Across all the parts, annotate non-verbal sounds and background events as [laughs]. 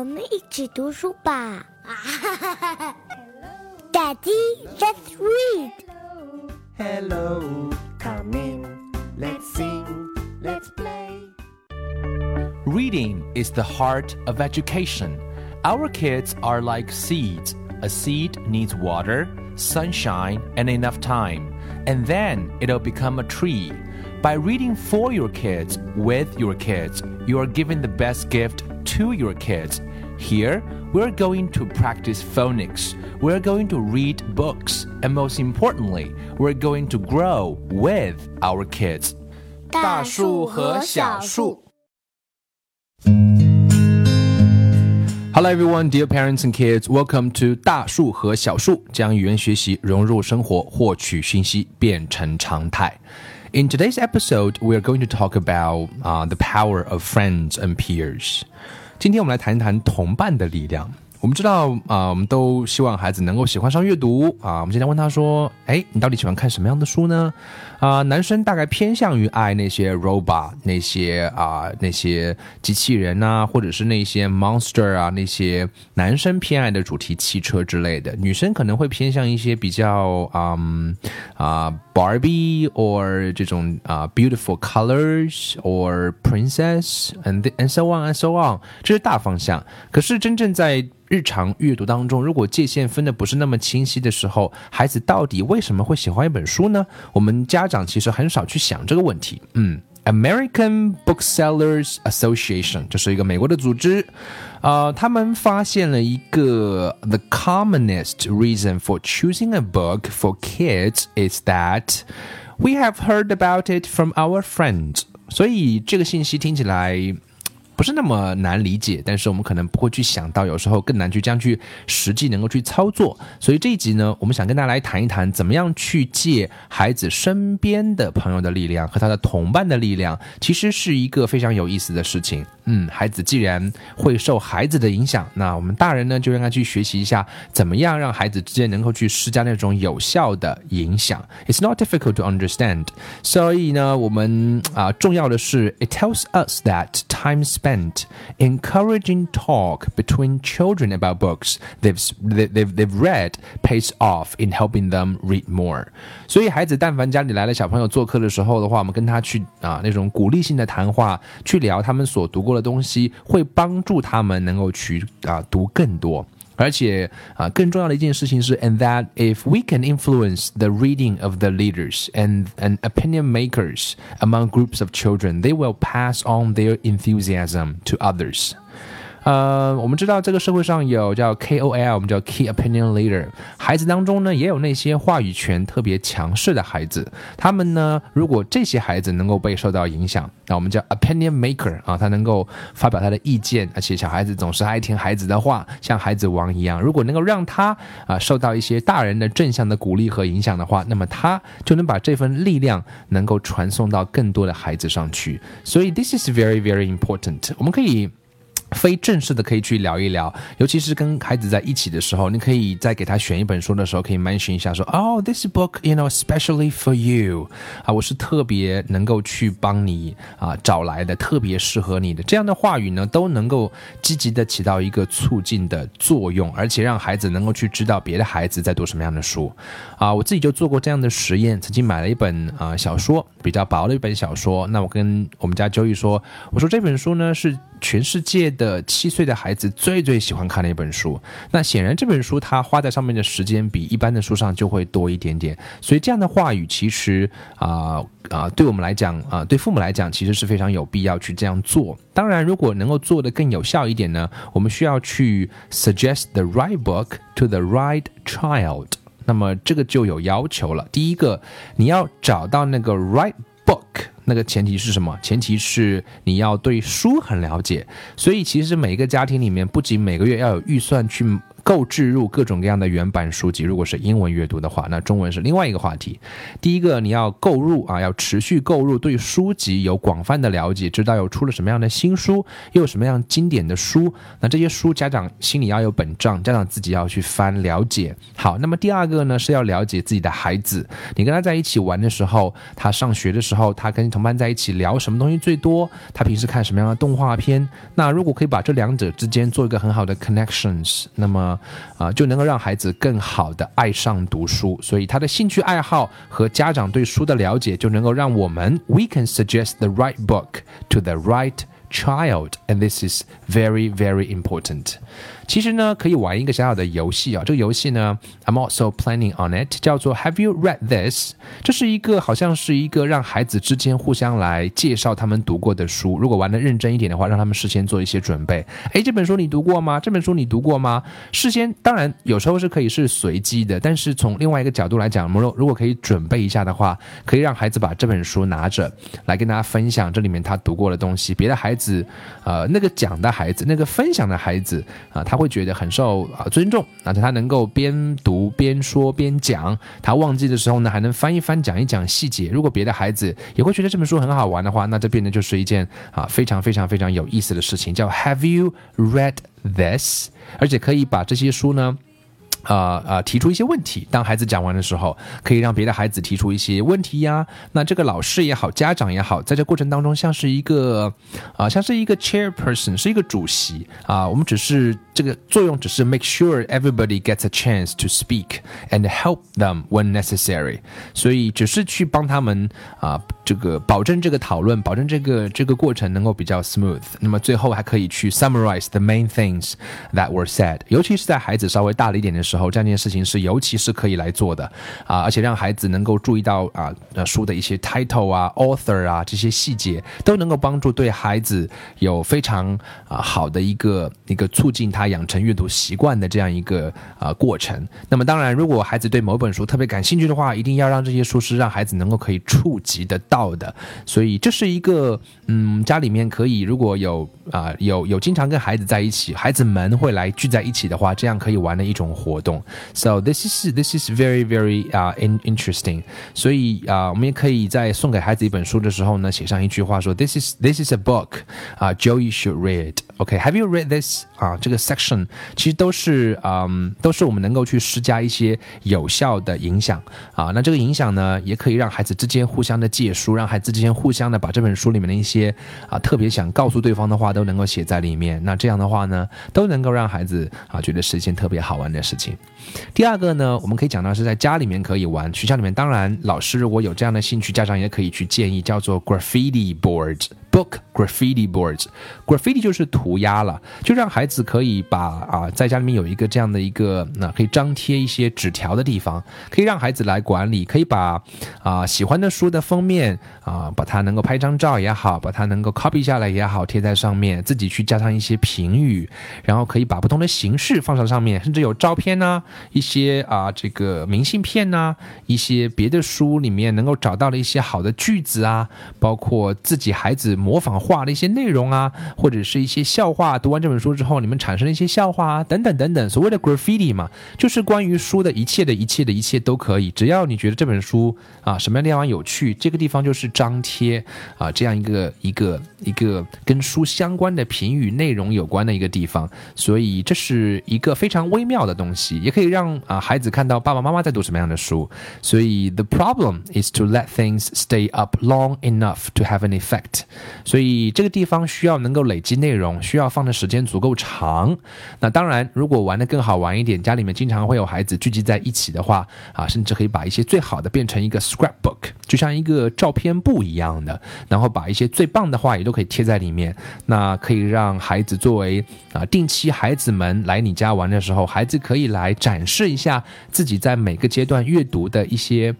我们一起读书吧。Daddy, [laughs] let's read. Hello, come in. Let's sing, let's play. Reading is the heart of education. Our kids are like seeds. A seed needs water, sunshine, and enough time, and then it'll become a tree. By reading for your kids, with your kids, you are giving the best gift to your kids. Here, we're going to practice phonics. We're going to read books. And most importantly, we're going to grow with our kids. 大树和小树。 Hello everyone, dear parents and kids. Welcome to 大树和小树，将语言学习融入生活，获取讯息变成常态。In today's episode, we are going to talk about uh, the power of friends and peers. 今天我们来谈一谈同伴的力量。我们知道啊、我们都希望孩子能够喜欢上阅读啊。我们今天问他说：“哎，你到底喜欢看什么样的书呢？”啊、男生大概偏向于爱那些 robot，那些啊、那些机器人呐、或者是那些 monster 啊，那些男生偏爱的主题汽车之类的。女生可能会偏向一些比较嗯啊、Barbie or 这种啊、beautiful colors or princess and and so on and so on，这是大方向。可是真正在日常阅读当中，如果界限分的不是那么清晰的时候，孩子到底为什么会喜欢一本书呢？我们家长其实很少去想这个问题。嗯，American Booksellers Association 这是一个美国的组织，呃，他们发现了一个 the commonest reason for choosing a book for kids is that we have heard about it from our friends。所以这个信息听起来。不是那么难理解，但是我们可能不会去想到，有时候更难去这样去实际能够去操作。所以这一集呢，我们想跟大家来谈一谈，怎么样去借孩子身边的朋友的力量和他的同伴的力量，其实是一个非常有意思的事情。嗯，孩子既然会受孩子的影响，那我们大人呢就应该去学习一下，怎么样让孩子之间能够去施加那种有效的影响。It's not difficult to understand。所以呢，我们啊、重要的是，it tells us that time spent encouraging talk between children about books they've they've they've read pays off in helping them read more。所以孩子但凡家里来了小朋友做客的时候的话，我们跟他去啊、那种鼓励性的谈话，去聊他们所读过的东西，会帮助他们能够去啊、读更多。而且啊，更重要的一件事情是，and that if we can influence the reading of the leaders and and opinion makers among groups of children, they will pass on their enthusiasm to others. 呃，我们知道这个社会上有叫 KOL，我们叫 Key Opinion Leader。孩子当中呢，也有那些话语权特别强势的孩子。他们呢，如果这些孩子能够被受到影响，那我们叫 Opinion Maker 啊，他能够发表他的意见，而且小孩子总是爱听孩子的话，像孩子王一样。如果能够让他啊受到一些大人的正向的鼓励和影响的话，那么他就能把这份力量能够传送到更多的孩子上去。所以 this is very very important。我们可以。非正式的可以去聊一聊，尤其是跟孩子在一起的时候，你可以在给他选一本书的时候，可以 mention 一下说，哦、t h i s book you know specially for you，啊，我是特别能够去帮你啊找来的，特别适合你的这样的话语呢，都能够积极的起到一个促进的作用，而且让孩子能够去知道别的孩子在读什么样的书，啊，我自己就做过这样的实验，曾经买了一本啊小说，比较薄的一本小说，那我跟我们家 Joey 说，我说这本书呢是。全世界的七岁的孩子最最喜欢看的一本书。那显然这本书它花在上面的时间比一般的书上就会多一点点。所以这样的话语其实啊啊、对我们来讲啊、对父母来讲其实是非常有必要去这样做。当然，如果能够做得更有效一点呢，我们需要去 suggest the right book to the right child。那么这个就有要求了。第一个，你要找到那个 right。那个前提是什么？前提是你要对书很了解，所以其实每个家庭里面，不仅每个月要有预算去购置入各种各样的原版书籍。如果是英文阅读的话，那中文是另外一个话题。第一个，你要购入啊，要持续购入，对书籍有广泛的了解，知道有出了什么样的新书，又有什么样经典的书。那这些书，家长心里要有本账，家长自己要去翻了解。好，那么第二个呢，是要了解自己的孩子。你跟他在一起玩的时候，他上学的时候，他跟同伴在一起聊什么东西最多？他平时看什么样的动画片？那如果可以把这两者之间做一个很好的 connections，那么啊，就能够让孩子更好的爱上读书。所以他的兴趣爱好和家长对书的了解，就能够让我们 we can suggest the right book to the right child，and this is very very important。 其实呢，可以玩一个小小的游戏啊。这个游戏呢，I'm also planning on it，叫做 Have you read this？这是一个好像是一个让孩子之间互相来介绍他们读过的书。如果玩的认真一点的话，让他们事先做一些准备。诶，这本书你读过吗？这本书你读过吗？事先当然有时候是可以是随机的，但是从另外一个角度来讲，如果如果可以准备一下的话，可以让孩子把这本书拿着来跟大家分享这里面他读过的东西。别的孩子，呃，那个讲的孩子，那个分享的孩子啊，他。会觉得很受啊尊重，而且他能够边读边说边讲，他忘记的时候呢，还能翻一翻讲一讲细节。如果别的孩子也会觉得这本书很好玩的话，那这变得就是一件啊非常非常非常有意思的事情，叫 Have you read this？而且可以把这些书呢。啊啊！提出一些问题，当孩子讲完的时候，可以让别的孩子提出一些问题呀。那这个老师也好，家长也好，在这过程当中像是一个啊，像是一个 chairperson，是一个主席啊。我们只是这个作用，只是 make sure everybody gets a chance to speak and help them when necessary。所以只是去帮他们啊，这个保证这个讨论，保证这个这个过程能够比较 smooth。那么最后还可以去 summarize the main things that were said，尤其是在孩子稍微大了一点的时候。时候，这样一件事情是尤其是可以来做的啊，而且让孩子能够注意到啊，书的一些 title 啊、author 啊这些细节，都能够帮助对孩子有非常啊好的一个一个促进他养成阅读习惯的这样一个啊过程。那么，当然，如果孩子对某本书特别感兴趣的话，一定要让这些书是让孩子能够可以触及得到的。所以，这是一个嗯，家里面可以如果有啊有有经常跟孩子在一起，孩子们会来聚在一起的话，这样可以玩的一种活。动，so this is this is very very 啊 in interesting，所以啊，我们也可以在送给孩子一本书的时候呢，写上一句话说，this is this is a book，啊，Joey should read。 OK，Have you read this？啊，这个 section 其实都是嗯，都是我们能够去施加一些有效的影响啊。那这个影响呢，也可以让孩子之间互相的借书，让孩子之间互相的把这本书里面的一些啊特别想告诉对方的话都能够写在里面。那这样的话呢，都能够让孩子啊觉得是一件特别好玩的事情。第二个呢，我们可以讲到是在家里面可以玩，学校里面当然老师如果有这样的兴趣，家长也可以去建议叫做 graffiti board。Book graffiti boards，graffiti 就是涂鸦了，就让孩子可以把啊，在家里面有一个这样的一个，那可以张贴一些纸条的地方，可以让孩子来管理，可以把啊喜欢的书的封面啊，把它能够拍张照也好，把它能够 copy 下来也好，贴在上面，自己去加上一些评语，然后可以把不同的形式放上上面，甚至有照片呐，一些啊这个明信片呐，一些别的书里面能够找到的一些好的句子啊，包括自己孩子。模仿画的一些内容啊，或者是一些笑话。读完这本书之后，你们产生了一些笑话啊，等等等等。所谓的 graffiti 嘛，就是关于书的一切的一切的一切都可以。只要你觉得这本书啊什么样的地方有趣，这个地方就是张贴啊这样一个一个一个跟书相关的评语内容有关的一个地方。所以这是一个非常微妙的东西，也可以让啊孩子看到爸爸妈妈在读什么样的书。所以 the problem is to let things stay up long enough to have an effect。所以这个地方需要能够累积内容，需要放的时间足够长。那当然，如果玩的更好玩一点，家里面经常会有孩子聚集在一起的话，啊，甚至可以把一些最好的变成一个 scrapbook，就像一个照片簿一样的，然后把一些最棒的话也都可以贴在里面。那可以让孩子作为啊，定期孩子们来你家玩的时候，孩子可以来展示一下自己在每个阶段阅读的一些。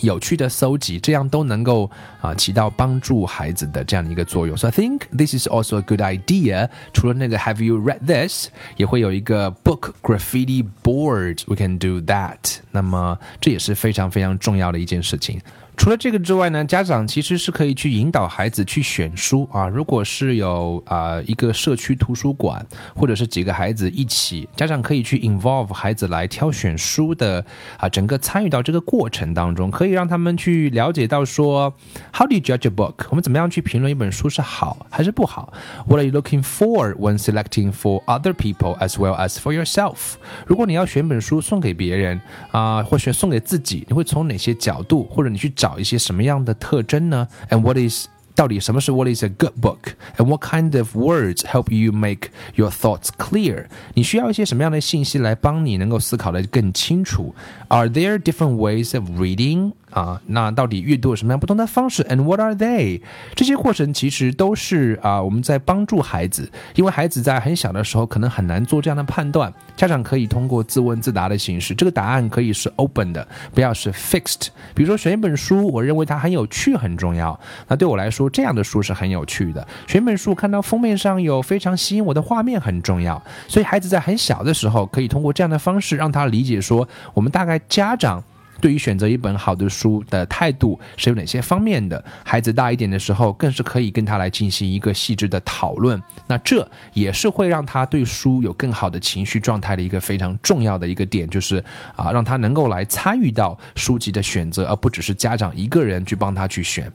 有趣的搜集，这样都能够啊起到帮助孩子的这样的一个作用。So I think this is also a good idea。除了那个 Have you read this？也会有一个 book graffiti board。We can do that。那么这也是非常非常重要的一件事情。除了这个之外呢，家长其实是可以去引导孩子去选书啊。如果是有啊一个社区图书馆，或者是几个孩子一起，家长可以去 involve 孩子来挑选书的啊，整个参与到这个过程当中，可以让他们去了解到说，How do you judge a book？我们怎么样去评论一本书是好还是不好？What are you looking for when selecting for other people as well as for yourself？如果你要选本书送给别人啊，或选送给自己，你会从哪些角度，或者你去？找一些什么样的特征呢？And what is 到底什么是 What is a good book? And what kind of words help you make your thoughts clear? 你需要一些什么样的信息来帮你能够思考的更清楚？Are there different ways of reading? 啊，那到底阅读有什么样不同的方式？And what are they？这些过程其实都是啊，我们在帮助孩子，因为孩子在很小的时候可能很难做这样的判断。家长可以通过自问自答的形式，这个答案可以是 open 的，不要是 fixed。比如说选一本书，我认为它很有趣，很重要。那对我来说，这样的书是很有趣的。选本书，看到封面上有非常吸引我的画面很重要。所以孩子在很小的时候，可以通过这样的方式让他理解说，我们大概家长。对于选择一本好的书的态度是有哪些方面的？孩子大一点的时候，更是可以跟他来进行一个细致的讨论。那这也是会让他对书有更好的情绪状态的一个非常重要的一个点，就是啊，让他能够来参与到书籍的选择，而不只是家长一个人去帮他去选。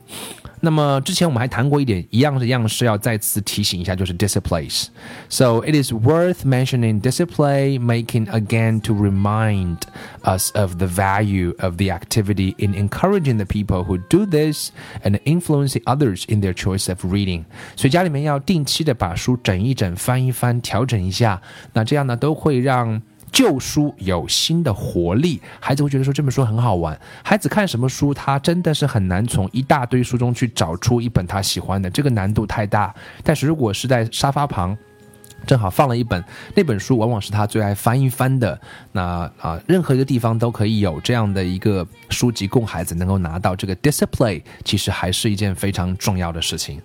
那么之前我们还谈过一点，一样的样式要再次提醒一下，就是 displays。So it is worth mentioning display making again to remind us of the value of the activity in encouraging the people who do this and influencing others in their choice of reading。所以家里面要定期的把书整一整、翻一翻、调整一下，那这样呢都会让。 旧书有新的活力，孩子会觉得说这本书很好玩。孩子看什么书，他真的是很难从一大堆书中去找出一本他喜欢的，这个难度太大。但是如果是在沙发旁，正好放了一本，那本书往往是他最爱翻一翻的。那啊，任何一个地方都可以有这样的一个书籍供孩子能够拿到。这个 display 其实还是一件非常重要的事情。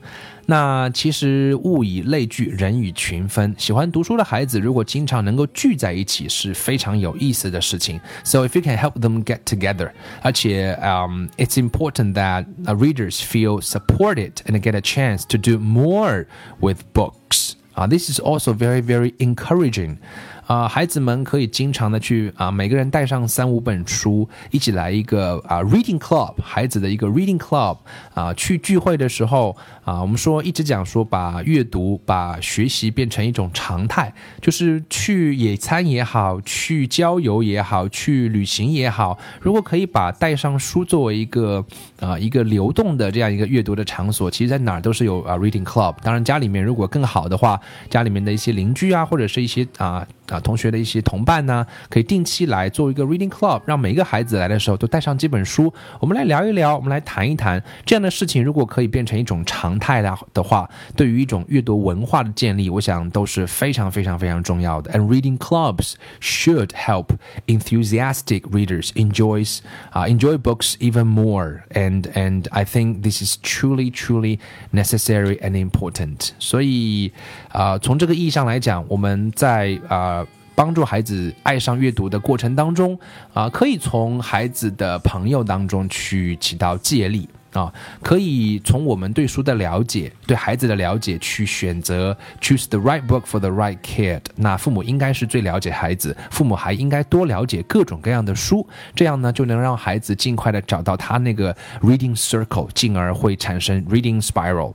那其实物以类聚，人以群分。喜欢读书的孩子，如果经常能够聚在一起，是非常有意思的事情。So if you can help them get together，而且，um, it's important that readers feel supported and get a chance to do more with books. Uh, 啊，this is also very very encouraging。啊，孩子们可以经常的去啊，每个人带上三五本书，一起来一个啊 reading club，孩子的一个 reading club。啊，去聚会的时候啊，我们说一直讲说把阅读、把学习变成一种常态，就是去野餐也好，去郊游也好，去旅行也好，如果可以把带上书作为一个啊一个流动的这样一个阅读的场所，其实在哪儿都是有啊 reading club。当然家里面如果更好的话，家里面的一些邻居啊，或者是一些啊。啊，同学的一些同伴呢，可以定期来做一个 reading club，让每一个孩子来的时候都带上几本书，我们来聊一聊，我们来谈一谈这样的事情。如果可以变成一种常态的的话，对于一种阅读文化的建立，我想都是非常非常非常重要的。And reading clubs should help enthusiastic readers enjoys 啊 enjoy books even more. And and I think this is truly truly necessary and important. 所以啊，从这个意义上来讲，我们在啊。帮助孩子爱上阅读的过程当中，啊，可以从孩子的朋友当中去起到借力啊，可以从我们对书的了解、对孩子的了解去选择 choose the right book for the right kid。那父母应该是最了解孩子，父母还应该多了解各种各样的书，这样呢就能让孩子尽快的找到他那个 reading circle，进而会产生 reading spiral。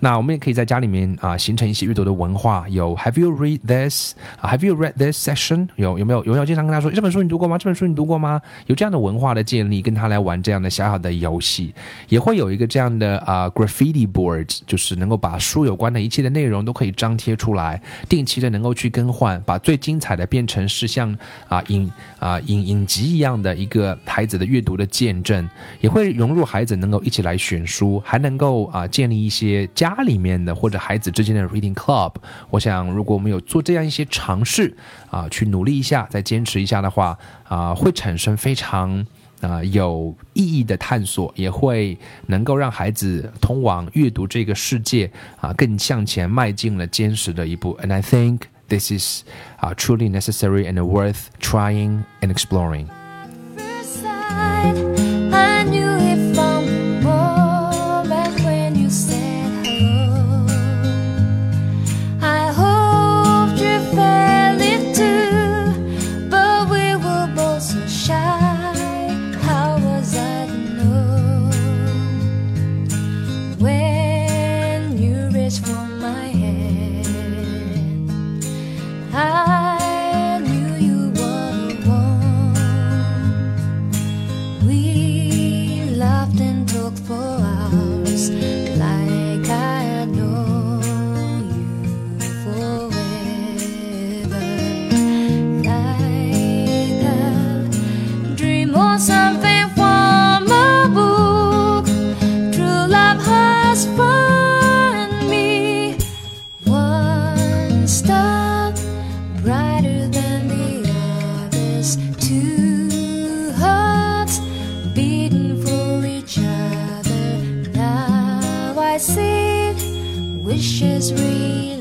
那我们也可以在家里面啊，形成一些阅读的文化。有 Have you read this？啊，Have you read this section？有有没有有没有经常跟他说这本书你读过吗？这本书你读过吗？有这样的文化的建立，跟他来玩这样的小小的游戏，也会有一个这样的啊 graffiti board，就是能够把书有关的一切的内容都可以张贴出来，定期的能够去更换，把最精彩的变成是像啊影啊影影集一样的一个孩子的阅读的见证，也会融入孩子能够一起来选书，还能够啊建立一些。家里面的或者孩子之间的 reading club，我想如果我们有做这样一些尝试啊，去努力一下，再坚持一下的话啊，会产生非常啊有意义的探索，也会能够让孩子通往阅读这个世界啊更向前迈进了坚实的一步。And I think this is 啊 truly necessary and worth trying and exploring. Wishes real